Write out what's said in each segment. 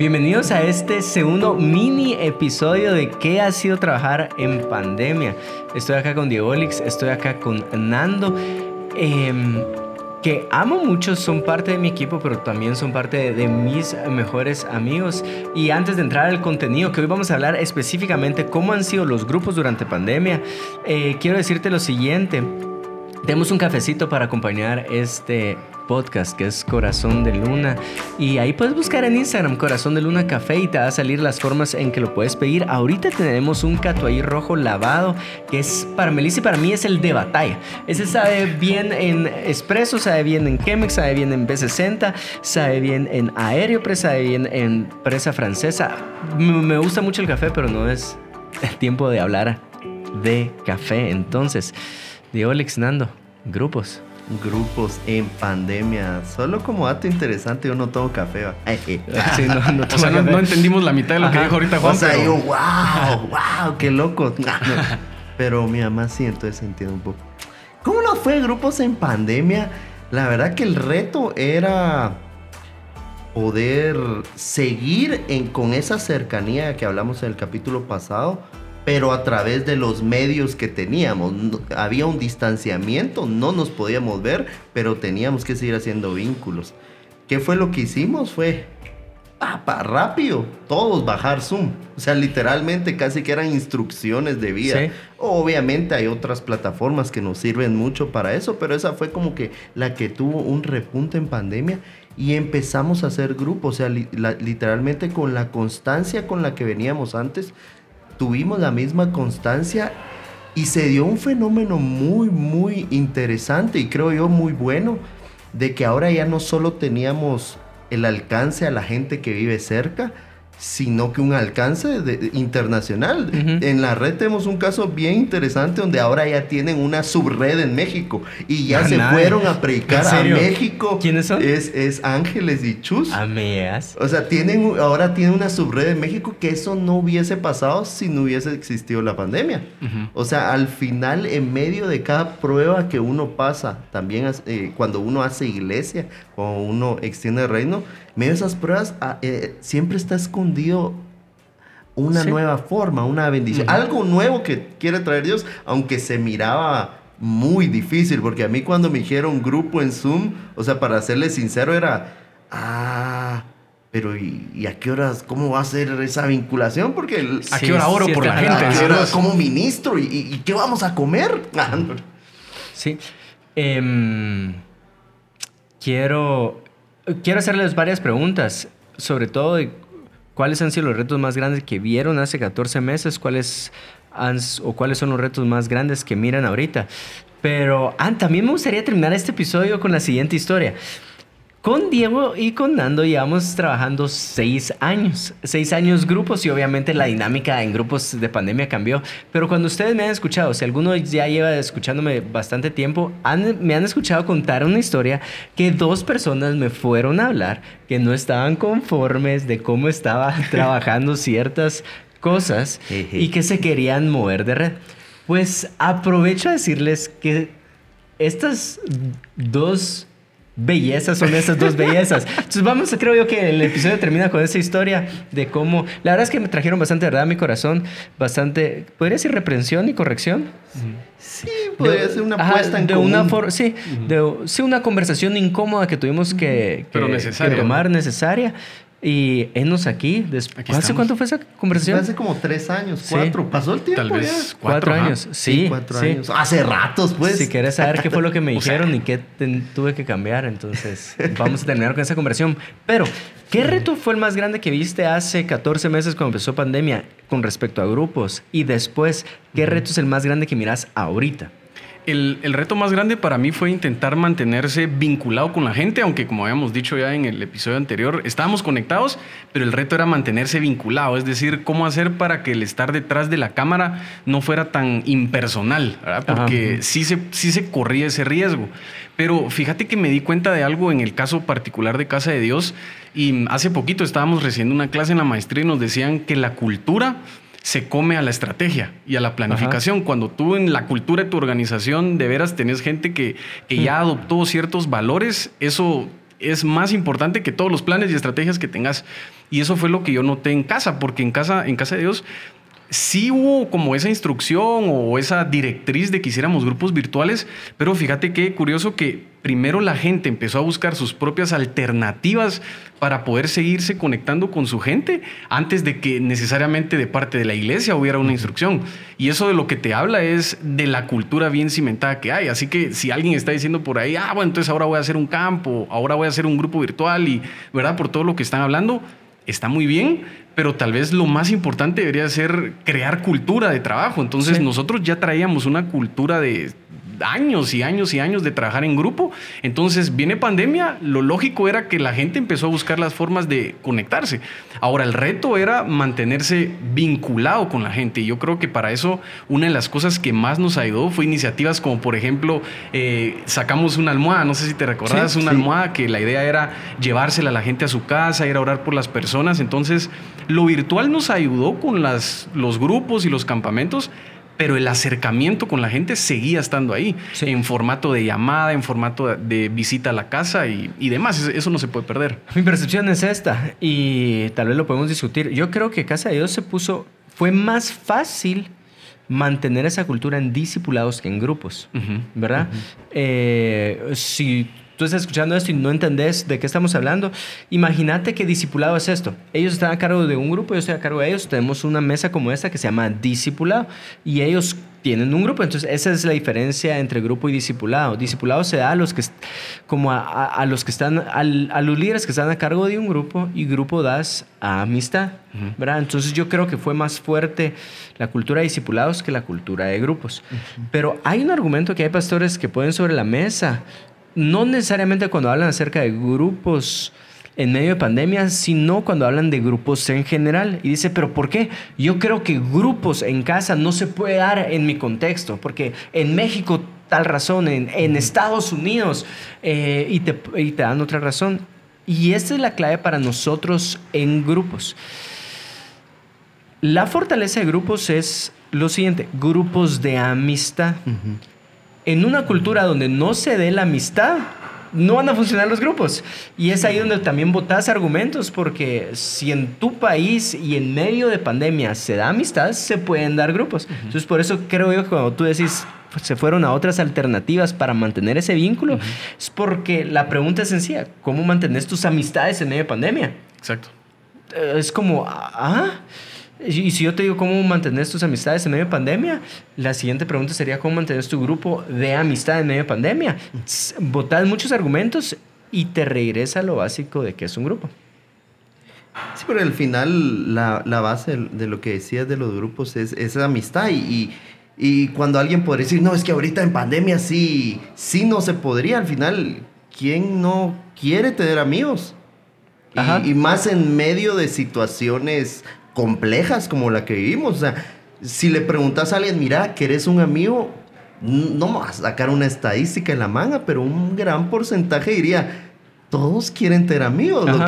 Bienvenidos a este segundo mini episodio de qué ha sido trabajar en pandemia. Estoy acá con Diego Olix, estoy acá con Nando, em, que amo mucho, son parte de mi equipo, pero también son parte de, mis mejores amigos. Y antes de entrar al contenido, que hoy vamos a hablar específicamente cómo han sido los grupos durante pandemia, eh, quiero decirte lo siguiente. Tenemos un cafecito para acompañar este podcast que es Corazón de Luna. Y ahí puedes buscar en Instagram Corazón de Luna Café y te va a salir las formas en que lo puedes pedir. Ahorita tenemos un catuay rojo lavado que es para Melissa y para mí es el de batalla. Ese sabe bien en espresso, sabe bien en Chemex, sabe bien en B60, sabe bien en aéreo, sabe bien en presa francesa. Me gusta mucho el café, pero no es el tiempo de hablar de café. Entonces, Diego Nando, grupos grupos en pandemia. Solo como dato interesante, yo no tomo café. Sí, no, no, o sea, no, entendimos la mitad de lo que dijo ahorita Juan. O sea, yo, wow, wow, qué loco. pero mi mamá sí, entonces entiendo un poco. ¿Cómo nos fue grupos en pandemia? La verdad que el reto era poder seguir en, con esa cercanía que hablamos en el capítulo pasado, pero a través de los medios que teníamos. había un distanciamiento, no nos podíamos ver, pero teníamos que seguir haciendo vínculos. ¿Qué fue lo que hicimos? Fue, papa, rápido, todos bajar Zoom. O sea, literalmente casi que eran instrucciones de vida. Obviamente hay otras plataformas que nos sirven mucho para eso, pero esa fue como que la que tuvo un repunte en pandemia y empezamos a hacer grupos, o sea, literalmente con la constancia con la que veníamos antes, tuvimos la misma constancia y se dio un fenómeno muy, muy interesante y creo yo muy bueno de que ahora ya no solo teníamos el alcance a la gente que vive cerca, sino que un alcance internacional. En la red tenemos un caso bien interesante donde ahora ya tienen una subred en México y ya se fueron a predicar a México. ¿Quiénes son? Es, es Ángeles y Chus. Ameas. O sea, tienen, ahora tienen una subred en México que eso no hubiese pasado si no hubiese existido la pandemia. O sea, al final, en medio de cada prueba que uno pasa, también eh, cuando uno hace iglesia, cuando uno extiende el reino, medio de esas pruebas ah, eh, siempre está escondido una nueva forma, una bendición, algo nuevo que quiere traer Dios, aunque se miraba muy difícil, porque a mí cuando me dijeron grupo en Zoom, o sea, para serle sincero, era, ah, pero ¿y, a qué horas, cómo va a ser esa vinculación? Porque ¿A qué hora oro por la gente? como ministro? ¿Y, qué vamos a comer? sí. Em, quiero quiero hacerles varias preguntas, sobre todo de cuáles han sido los retos más grandes que vieron hace 14 meses, cuáles o cuáles son los retos más grandes que miran ahorita. Pero ah, también me gustaría terminar este episodio con la siguiente historia. Con Diego y con Nando llevamos trabajando seis años, seis años grupos y obviamente la dinámica en grupos de pandemia cambió. Pero cuando ustedes me han escuchado, si alguno ya lleva escuchándome bastante tiempo, me han escuchado contar una historia que dos personas me fueron a hablar que no estaban conformes de cómo estaba trabajando ciertas cosas y que se querían mover de red. Pues aprovecho a decirles que estas dos bellezas son esas dos bellezas. Entonces vamos, creo yo que el episodio termina con esa historia de cómo, la verdad es que me trajeron bastante verdad a mi corazón, bastante, podría decir reprensión y corrección. Sí, podría ser una apuesta en de Una sí, de, sí, una conversación incómoda que tuvimos que, que tomar necesaria y enos aquí. ¿Hace cuánto fue esa conversación? Hace como tres años, cuatro. Pasó el tiempo. Tal vez cuatro, años. Sí, cuatro años. Hace ratos, pues. Si quieres saber qué fue lo que me dijeron y qué tuve que cambiar, entonces vamos a terminar con esa conversación. Pero, ¿qué reto fue el más grande que viste hace 14 meses cuando empezó pandemia con respecto a grupos? Y después, ¿qué reto es el más grande que miras ahorita? El, reto más grande para mí fue intentar mantenerse vinculado con la gente, aunque como habíamos dicho ya en el episodio anterior, estábamos conectados, pero el reto era mantenerse vinculado, es decir, cómo hacer para que el estar detrás de la cámara no fuera tan impersonal, porque sí se, sí se corría ese riesgo. Pero fíjate que me di cuenta de algo en el caso particular de Casa de Dios, y hace poquito estábamos recibiendo una clase en la maestría y nos decían que la cultura se come a la estrategia y a la planificación. Cuando tú en la cultura de tu organización de veras tenés gente que, que ya adoptó ciertos valores, eso es más importante que todos los planes y estrategias que tengas. Y eso fue lo que yo noté en casa, porque en casa, en casa de Dios sí hubo como esa instrucción o esa directriz de que hiciéramos grupos virtuales, pero fíjate qué curioso que primero la gente empezó a buscar sus propias alternativas para poder seguirse conectando con su gente antes de que necesariamente de parte de la iglesia hubiera una instrucción. Y eso de lo que te habla es de la cultura bien cimentada que hay. Así que si alguien está diciendo por ahí, ah, bueno, entonces ahora voy a hacer un campo, ahora voy a hacer un grupo virtual y, ¿verdad? Por todo lo que están hablando, está muy bien, pero tal vez lo más importante debería ser crear cultura de trabajo. Entonces nosotros ya traíamos una cultura de años y años y años de trabajar en grupo. Entonces viene pandemia, lo lógico era que la gente empezó a buscar las formas de conectarse. Ahora el reto era mantenerse vinculado con la gente y yo creo que para eso una de las cosas que más nos ayudó fue iniciativas como por ejemplo eh, sacamos una almohada, no sé si te recordás, una almohada que la idea era llevársela a la gente a su casa, ir a orar por las personas. Entonces lo virtual nos ayudó con las, los grupos y los campamentos pero el acercamiento con la gente seguía estando ahí, en formato de llamada, en formato de visita a la casa y, y, demás. Eso no se puede perder. Mi percepción es esta y tal vez lo podemos discutir. Yo creo que Casa de Dios se puso, fue más fácil mantener esa cultura en discipulados que en grupos, ¿verdad? Eh, si tú estás escuchando esto y no entendés de qué estamos hablando, imagínate que discipulado es esto. Ellos están a cargo de un grupo, yo estoy a cargo de ellos, tenemos una mesa como esta que se llama discipulado y ellos tienen un grupo, entonces esa es la diferencia entre grupo y discipulado. Discipulado se da a los que, como a, los que están, a los líderes que están a cargo de un grupo y grupo das a amistad, ¿verdad? Entonces yo creo que fue más fuerte la cultura de discipulados que la cultura de grupos. Pero hay un argumento que hay pastores que ponen sobre la mesa no necesariamente cuando hablan acerca de grupos en medio de pandemia, sino cuando hablan de grupos en general. Y dice, pero ¿por qué? Yo creo que grupos en casa no se puede dar en mi contexto, porque en México tal razón, en, Estados Unidos, eh, y, te, y te dan otra razón. Y esta es la clave para nosotros en grupos. La fortaleza de grupos es lo siguiente, grupos de amistad en una cultura donde no se dé la amistad, no van a funcionar los grupos. Y es ahí donde también votas argumentos, porque si en tu país y en medio de pandemia se da amistad, se pueden dar grupos. Entonces, por eso creo yo que cuando tú decís, pues, se fueron a otras alternativas para mantener ese vínculo, es porque la pregunta es sencilla, ¿cómo mantienes tus amistades en medio de pandemia? Exacto. Es como, ah, y si yo te digo cómo mantener tus amistades en medio de pandemia, la siguiente pregunta sería cómo mantener tu grupo de amistad en medio de pandemia. Votad muchos argumentos y te regresa a lo básico de que es un grupo. Sí, pero al final la, la base de lo que decías de los grupos es, esa amistad y, y, cuando alguien podría decir, no, es que ahorita en pandemia sí, sí no se podría, al final, ¿quién no quiere tener amigos? Y, y, más en medio de situaciones complejas como la que vivimos. O sea, si le preguntas a alguien, mira, que eres un amigo, no vas a sacar una estadística en la manga, pero un gran porcentaje diría, todos quieren tener amigos. Lo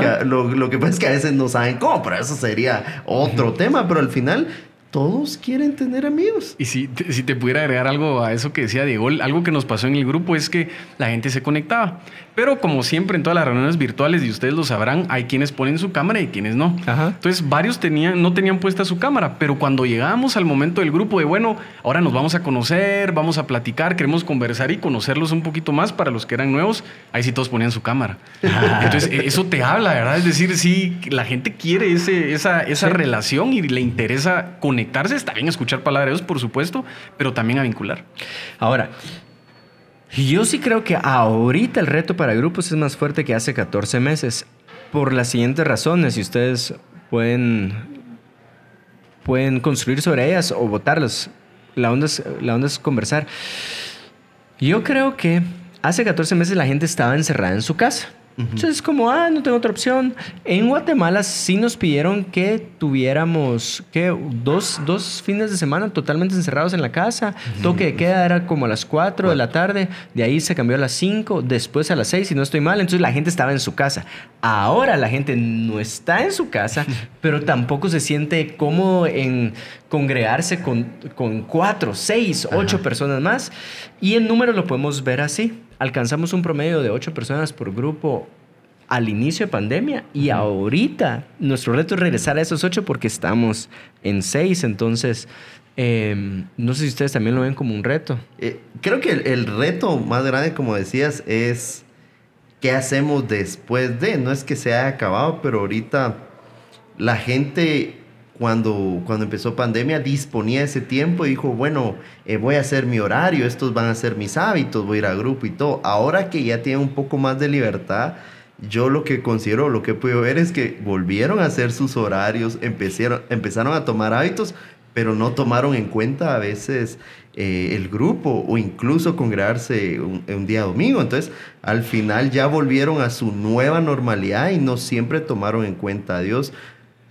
que, lo, que, pasa es que a veces no saben cómo, pero eso sería otro tema. Pero al final, todos quieren tener amigos. Y si, si te pudiera agregar algo a eso que decía Diego, algo que nos pasó en el grupo es que la gente se conectaba. Pero como siempre en todas las reuniones virtuales, y ustedes lo sabrán, hay quienes ponen su cámara y quienes no. Entonces varios tenían, no tenían puesta su cámara, pero cuando llegábamos al momento del grupo de, bueno, ahora nos vamos a conocer, vamos a platicar, queremos conversar y conocerlos un poquito más para los que eran nuevos, ahí sí todos ponían su cámara. Entonces e, eso te habla, ¿verdad? Es decir, sí, la gente quiere ese, esa, esa relación y le interesa conectarse, está bien escuchar Dios, por supuesto, pero también a vincular. Ahora, yo sí creo que ahorita el reto para grupos es más fuerte que hace 14 meses. Por las siguientes razones, y ustedes pueden, pueden construir sobre ellas o votarlas. La onda, es, la onda es conversar. Yo creo que hace 14 meses la gente estaba encerrada en su casa. Entonces es como, ah, no tengo otra opción. En Guatemala sí nos pidieron que tuviéramos que dos, dos fines de semana totalmente encerrados en la casa. Toque de queda era como a las 4 de la tarde, de ahí se cambió a las 5, después a las 6, si no estoy mal. Entonces la gente estaba en su casa. Ahora la gente no está en su casa, pero tampoco se siente cómodo en congregarse con, con 4, 6, 8 personas más. Y el número lo podemos ver así alcanzamos un promedio de ocho personas por grupo al inicio de pandemia y ahorita nuestro reto es regresar a esos ocho porque estamos en seis, entonces em, no sé si ustedes también lo ven como un reto. Eh, creo que el, el, reto más grande, como decías, es qué hacemos después de, no es que se haya acabado, pero ahorita la gente cuando, cuando empezó pandemia disponía ese tiempo y dijo, bueno, eh, voy a hacer mi horario, estos van a ser mis hábitos, voy a ir a grupo y todo. Ahora que ya tiene un poco más de libertad, yo lo que considero, lo que puedo ver es que volvieron a hacer sus horarios, empezaron, empezaron a tomar hábitos, pero no tomaron en cuenta a veces eh, el grupo o incluso congregarse un, un, día domingo. Entonces, al final ya volvieron a su nueva normalidad y no siempre tomaron en cuenta a Dios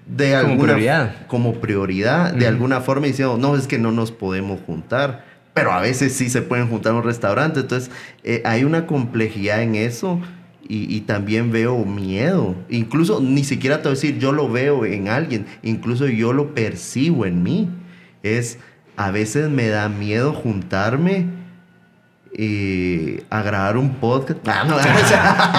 de como alguna, prioridad. Como prioridad, de alguna forma diciendo, no, es que no nos podemos juntar. Pero a veces sí se pueden juntar en un restaurante. Entonces, eh, hay una complejidad en eso. Y, y, también veo miedo. Incluso ni siquiera te voy a decir yo lo veo en alguien, incluso yo lo percibo en mí. Es a veces me da miedo juntarme eh, a grabar un podcast. Ah, no,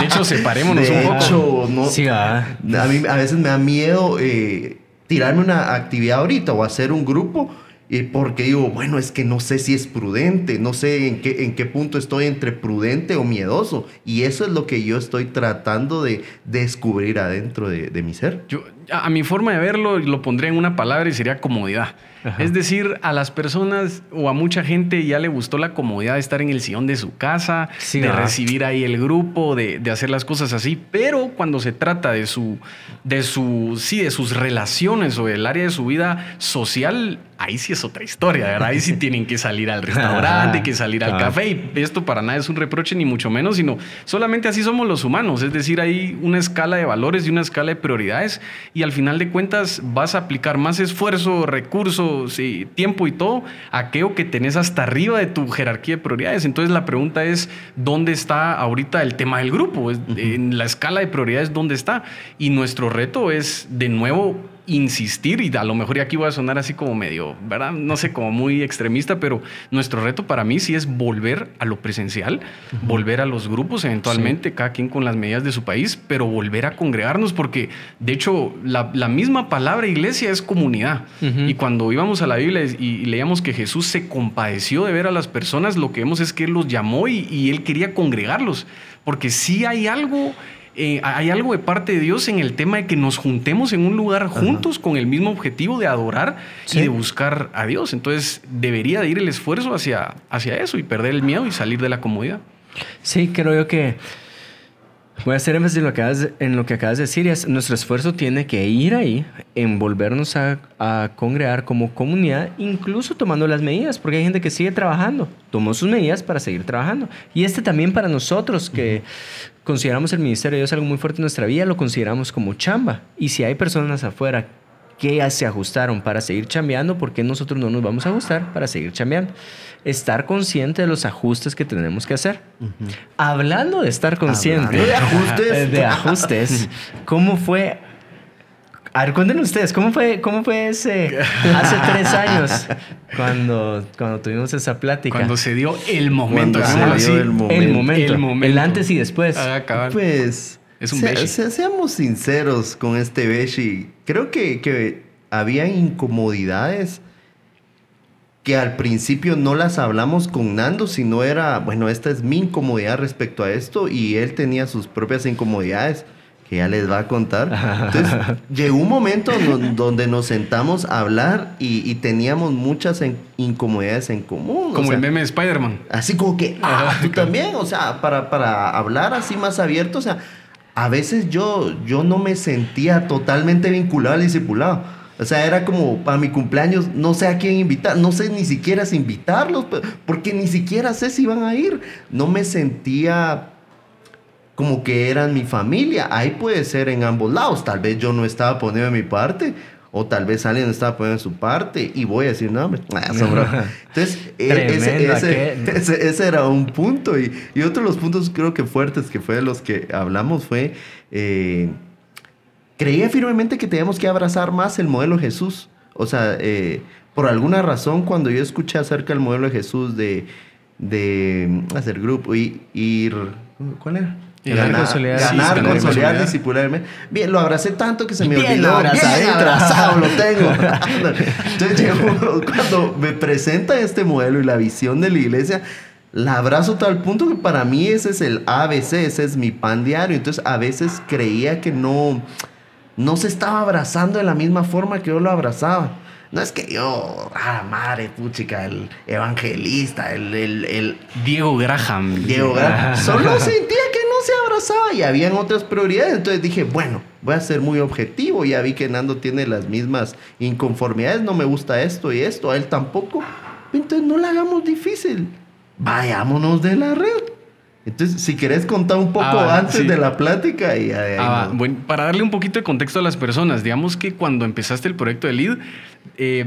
de hecho, separémonos de un hecho, poco. No, Sí, a mí a veces me da miedo eh, tirarme una actividad ahorita o hacer un grupo eh, porque digo, bueno, es que no sé si es prudente, no sé en qué, en qué punto estoy entre prudente o miedoso. Y eso es lo que yo estoy tratando de descubrir adentro de, de mi ser. Yo, a, a mi forma de verlo, lo pondría en una palabra y sería comodidad. Ajá. Es decir, a las personas o a mucha gente ya le gustó la comodidad de estar en el sillón de su casa, Sí, de ¿verdad? recibir ahí el grupo, de, de hacer las cosas así. Pero cuando se trata de su, de su, sí, de sus relaciones o del área de su vida social, ahí sí es otra historia, ¿verdad? Ahí sí tienen que salir al restaurante, que salir al café. Y esto para nada es un reproche, ni mucho menos, sino solamente así somos los humanos. Es decir, hay una escala de valores y una escala de prioridades. Y al final de cuentas vas a aplicar más esfuerzo, recursos y tiempo y todo a aquello que tenés hasta arriba de tu jerarquía de prioridades. Entonces la pregunta es, ¿dónde está ahorita el tema del grupo? En la escala de prioridades, ¿dónde está? Y nuestro reto es, de nuevo, insistir, y a lo mejor aquí voy a sonar así como medio, ¿verdad? No sé, como muy extremista, pero nuestro reto para mí sí es volver a lo presencial, volver a los grupos eventualmente, cada quien con las medidas de su país, pero volver a congregarnos, porque de hecho la, la misma palabra iglesia es comunidad. Y cuando íbamos a la Biblia y, y leíamos que Jesús se compadeció de ver a las personas, lo que vemos es que Él los llamó y, y Él quería congregarlos, porque sí hay algo eh, hay algo de parte de Dios en el tema de que nos juntemos en un lugar juntos con el mismo objetivo de adorar Sí. y de buscar a Dios. Entonces debería de ir el esfuerzo hacia, hacia eso y perder el miedo y salir de la comodidad. Sí, creo yo que voy a hacer énfasis en lo que acabas de, en lo que acabas de decir. es, nuestro esfuerzo tiene que ir ahí, en volvernos a, a congregar como comunidad, incluso tomando las medidas, porque hay gente que sigue trabajando, tomó sus medidas para seguir trabajando. Y este también para nosotros, que consideramos el ministerio de Dios algo muy fuerte en nuestra vida, lo consideramos como chamba. Y si hay personas afuera que ya se ajustaron para seguir chambeando, ¿por qué nosotros no nos vamos a ajustar para seguir chambeando? Estar consciente de los ajustes que tenemos que hacer. Hablando de estar consciente Hablando de ajustes. de ajustes, ¿cómo fue? A ver, cuéntenos ustedes, ¿cómo fue, cómo fue ese hace tres años cuando, cuando tuvimos esa plática? Cuando se dio el momento. Cuando se dio así. el momento. el momento, El momento. el antes y después. Ah, cabal. Pues, Es un se- beshi. se- seamos sinceros con este Beshi. Creo que, que había incomodidades que al principio no las hablamos con Nando, sino era, bueno, esta es mi incomodidad respecto a esto y él tenía sus propias incomodidades que ya les va a contar. Entonces, llegó un momento donde nos sentamos a hablar y, y teníamos muchas en- incomodidades en común. o Como sea, el meme de Spider-Man. Así como que, ah, tú también, o sea, para, para hablar así más abierto, o sea, a veces yo, yo no me sentía totalmente vinculado al discipulado. O sea, era como para mi cumpleaños, no sé a quién invitar, no sé ni siquiera si invitarlos, porque ni siquiera sé si van a ir. No me sentía como que eran mi familia. Ahí puede ser en ambos lados. Tal vez yo no estaba poniendo mi parte. O tal vez alguien estaba poniendo su parte y voy a decir, no, hombre, bromas". Entonces, e- ese, ese- ese- ese era un punto. Y, y otro de los puntos creo que fuertes que fue de los que hablamos fue, eh, creía firmemente que teníamos que abrazar más el modelo de Jesús. O sea, eh, por alguna razón cuando yo escuché acerca del modelo de Jesús de, de hacer grupo y ir... ¿Cuál era? Ganar, consolidar, ganar, sí, consolidar, discipularme. Bien, lo abracé tanto que se me Bien olvidó. abrazado. Bien abrazado lo tengo. Entonces cuando me presenta este modelo y la visión de la iglesia, la abrazo tal punto que para mí ese es el ABC, ese es mi pan diario. Entonces a veces creía que no, no se estaba abrazando de la misma forma que yo lo abrazaba. No es que yo, ah, madre, puchica, el evangelista, el, el, el Diego Graham. Diego Graham. Solo sentía que se abrazaba y habían otras prioridades. Entonces dije, bueno, voy a ser muy objetivo. Ya vi que Nando tiene las mismas inconformidades. No me gusta esto y esto. A él tampoco. Entonces no la hagamos difícil. Vayámonos de la red. Entonces, si querés contar un poco Ah, antes sí. de la plática y Ah, bueno, para darle un poquito de contexto a las personas, digamos que cuando empezaste el proyecto de LEAD, eh,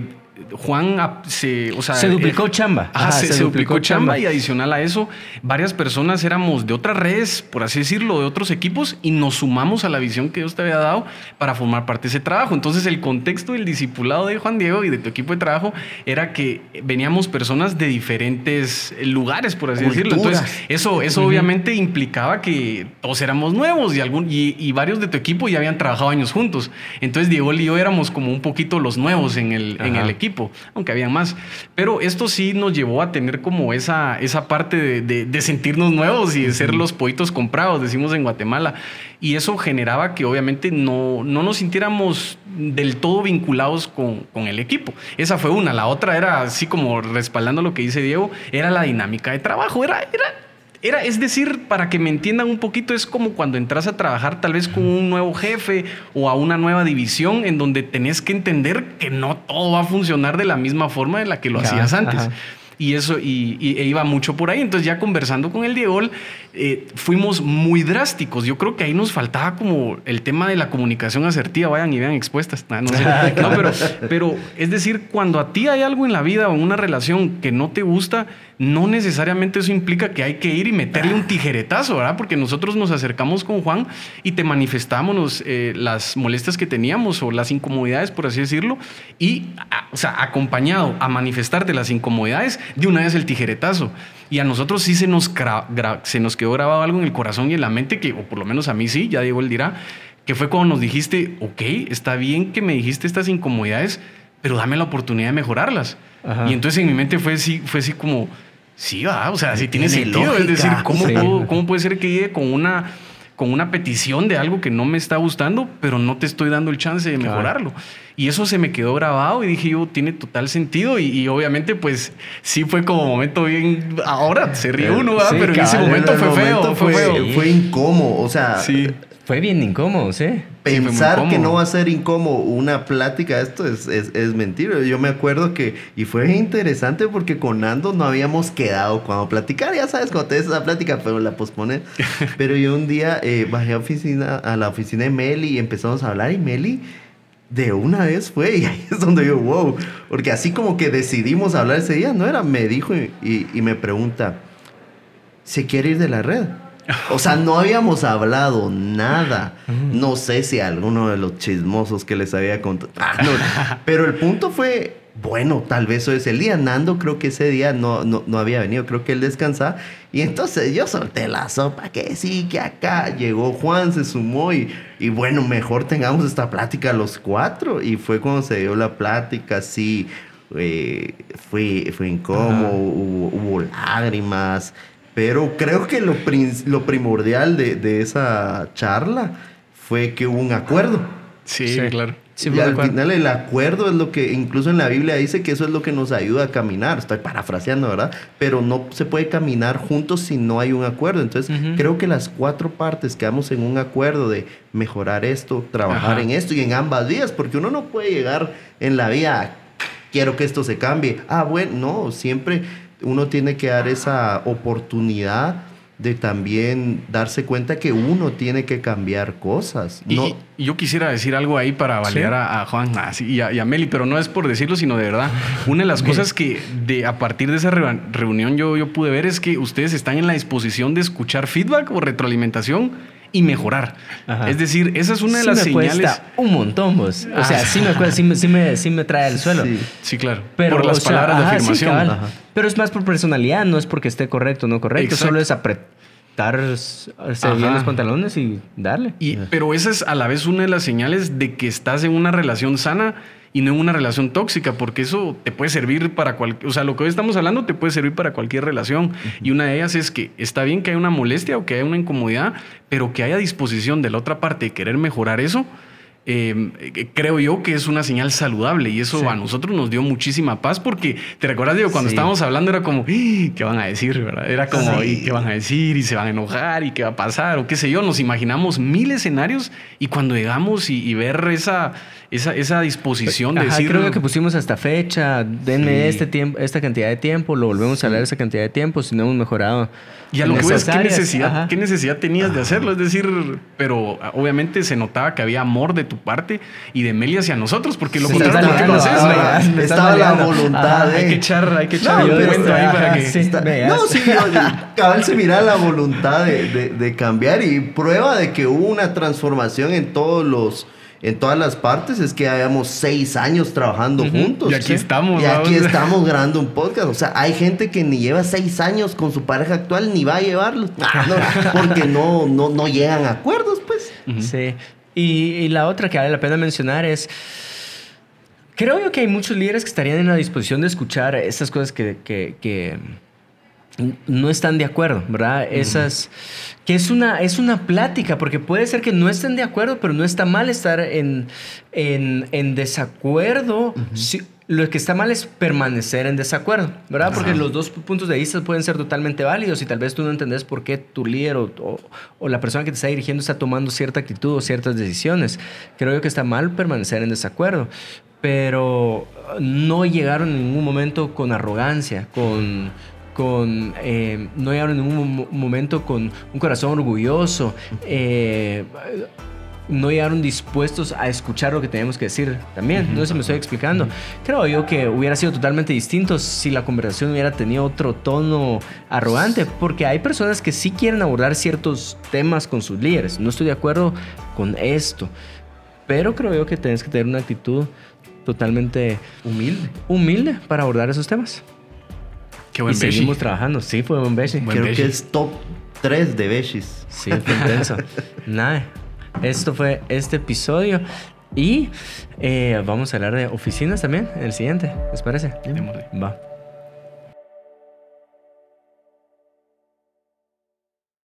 Juan se, o sea, Se duplicó eh, chamba. Ajá, se, se se duplicó duplicó chamba chamba. y adicional a eso, varias personas éramos de otras redes, por así decirlo, de otros equipos y nos sumamos a la visión que Dios te había dado para formar parte de ese trabajo. Entonces, el contexto del discipulado de Juan Diego y de tu equipo de trabajo era que veníamos personas de diferentes lugares, por así decirlo. Entonces, eso, eso obviamente implicaba que todos éramos nuevos y, algún, y, y varios de tu equipo ya habían trabajado años juntos. Entonces, Diego y yo éramos como un poquito los nuevos en el, en el equipo, aunque habían más. Pero esto sí nos llevó a tener como esa, esa parte de, de- de sentirnos nuevos y de ser los pollitos comprados, decimos en Guatemala. Y eso generaba que obviamente no, no nos sintiéramos del todo vinculados con, con el equipo. Esa fue una. La otra era, así como respaldando lo que dice Diego, era la dinámica de trabajo. Era, era, era, es decir, para que me entiendan un poquito, es como cuando entras a trabajar tal vez con un nuevo jefe o a una nueva división en donde tenés que entender que no todo va a funcionar de la misma forma de la que lo hacías antes. ajá. Y eso, y, y- e iba mucho por ahí. Entonces, ya conversando con el Diego, eh, fuimos muy drásticos. Yo creo que ahí nos faltaba como el tema de la comunicación asertiva. Vayan y vean expuestas. Nah, no sé. No, pero, pero es decir, cuando a ti hay algo en la vida o en una relación que no te gusta, no necesariamente eso implica que hay que ir y meterle un tijeretazo, ¿verdad? Porque nosotros nos acercamos con Juan y te manifestábamos eh, las molestias que teníamos o las incomodidades, por así decirlo, y, a- o sea, acompañado a manifestarte las incomodidades, de una vez el tijeretazo. Y a nosotros sí se nos, se nos quedó grabado algo en el corazón y en la mente, que, o por lo menos a mí sí, ya Diego él dirá, que fue cuando nos dijiste, ok, está bien que me dijiste estas incomodidades, pero dame la oportunidad de mejorarlas. Ajá. Y entonces en mi mente fue así, fue así como, sí, va, o sea, sí tiene, Tiene sentido. Es decir, ¿cómo, Sí. puedo- ¿cómo puede ser que llegue con una, con una petición de algo que no me está gustando, pero no te estoy dando el chance de Claro. mejorarlo? Y eso se me quedó grabado y dije yo, tiene total sentido. Y, y obviamente, pues sí fue como momento bien. Ahora se ríe uno, ¿verdad? Sí, pero en ese momento fue feo. momento Fue, fue, feo. fue incómodo. O sea, Sí. Fue bien incómodo, ¿sí? Pensar que no va a ser incómodo una plática, esto es, es, es mentira. Yo me acuerdo que, y fue interesante porque con Nando no habíamos quedado cuando platicar, ya sabes, cuando te des esa plática, pero la pospones. pero yo un día eh, bajé a, oficina, a la oficina de Meli y empezamos a hablar y Meli de una vez fue y ahí es donde yo, wow, porque así como que decidimos hablar ese día, no era, me dijo y, y- y me pregunta, ¿se quiere ir de la red? O sea, no habíamos hablado nada. No sé si alguno de los chismosos que les había contado. Ah, no. Pero el punto fue, bueno, tal vez hoy es el día. Nando creo que ese día no, no, no había venido, creo que él descansaba. Y entonces yo solté la sopa, que sí, que acá llegó Juan, se sumó y, y bueno, mejor tengamos esta plática los cuatro. Y fue cuando se dio la plática, sí, eh, fue, fue incómodo, hubo, hubo lágrimas. Pero creo que lo, lo primordial de, de esa charla fue que hubo un acuerdo. Sí, Sí. claro. Sí, y al acuerdo. final el acuerdo es lo que incluso en la Biblia dice que eso es lo que nos ayuda a caminar. Estoy parafraseando, ¿verdad? Pero no se puede caminar juntos si no hay un acuerdo. Entonces creo que las cuatro partes quedamos en un acuerdo de mejorar esto, trabajar Ajá. en esto y en ambas vías, porque uno no puede llegar en la vida, quiero que esto se cambie. Ah, bueno, no, siempre uno tiene que dar esa oportunidad de también darse cuenta que uno tiene que cambiar cosas. Y, No, y yo quisiera decir algo ahí para validar a, a Juan sí, y, a, y a Meli, pero no es por decirlo, sino de verdad. Una de las cosas que de, a partir de esa re- reunión yo, yo pude ver es que ustedes están en la disposición de escuchar feedback o retroalimentación y mejorar. Ajá. Es decir, esa es una de Sí las me señales. cuesta un montón, vos. O sea, Ah. sí me, cuesta, sí, me, sí, me, sí me trae al suelo. Sí. Sí, claro. Pero, por las sea, palabras de ajá, afirmación. Ajá. Pero es más por personalidad, no es porque esté correcto o no correcto. Exacto. Solo es apre- quitarse Ajá. bien los pantalones y darle. Y, pero esa es a la vez una de las señales de que estás en una relación sana y no en una relación tóxica, porque eso te puede servir para cualquier, o sea, lo que hoy estamos hablando te puede servir para cualquier relación. Y una de ellas es que está bien que haya una molestia o que haya una incomodidad, pero que haya disposición de la otra parte de querer mejorar eso. eh, eh, creo yo que es una señal saludable y eso Sí. a nosotros nos dio muchísima paz porque te recuerdas Diego cuando Sí. estábamos hablando era como "¡Ah! ¿qué van a decir? ¿verdad? Era como Sí. "¿Y ¿qué van a decir? y se van a enojar y qué va a pasar o qué sé yo nos imaginamos mil escenarios y cuando llegamos y, y ver esa, esa, esa disposición de decir creo que pusimos hasta fecha, denme Sí. este tiempo, esta cantidad de tiempo, lo volvemos a hablar esa cantidad de tiempo, si no hemos mejorado. Y a lo que voy es, esas ¿qué necesidad, Ajá. ¿qué necesidad tenías de hacerlo? Es decir, pero ah, obviamente se notaba que había amor de tu parte y de Meli hacia nosotros, porque lo contrario ¿por qué lo haces? ah, estás estaba la voluntad. Hay que echar, hay que echar No, un pero cuento ahí para que... sí. Está- veas. no, sí, yo- cabal se mira la voluntad de, de- de cambiar y prueba de que hubo una transformación en todos los en todas las partes es que habíamos seis años trabajando juntos. Y aquí estamos, Y aquí estamos grabando un podcast. O sea, hay gente que ni lleva seis años con su pareja actual ni va a llevarlos. Ah, no, porque no, no, no llegan a acuerdos, pues. Sí. Y, y la otra que vale la pena mencionar es. Creo yo que hay muchos líderes que estarían en la disposición de escuchar estas cosas que, que- que no están de acuerdo, ¿verdad? Esas. Que es una, es una plática, porque puede ser que no estén de acuerdo, pero no está mal estar en, en, en desacuerdo. Si- lo que está mal es permanecer en desacuerdo, ¿verdad? Porque los dos puntos de vista pueden ser totalmente válidos y tal vez tú no entendés por qué tu líder o, o- o la persona que te está dirigiendo está tomando cierta actitud o ciertas decisiones. Creo yo que está mal permanecer en desacuerdo, pero no llegaron en ningún momento con arrogancia, con, con eh, no llegaron en ningún mo- momento con un corazón orgulloso. eh, no llegaron dispuestos a escuchar lo que tenemos que decir también. No sé si me estoy explicando. Creo yo que hubiera sido totalmente distinto si la conversación hubiera tenido otro tono arrogante, porque hay personas que sí quieren abordar ciertos temas con sus líderes. No estoy de acuerdo con esto, pero creo yo que tienes que tener una actitud totalmente Humilde. humilde para abordar esos temas. Qué buen y beshi. seguimos trabajando. Sí, fue un beshi. Buen Creo beshi. que es top 3 de Beshis. Sí, fue intenso. Nada. Esto fue este episodio. Y eh, vamos a hablar de oficinas también en el siguiente. ¿Les parece? Va.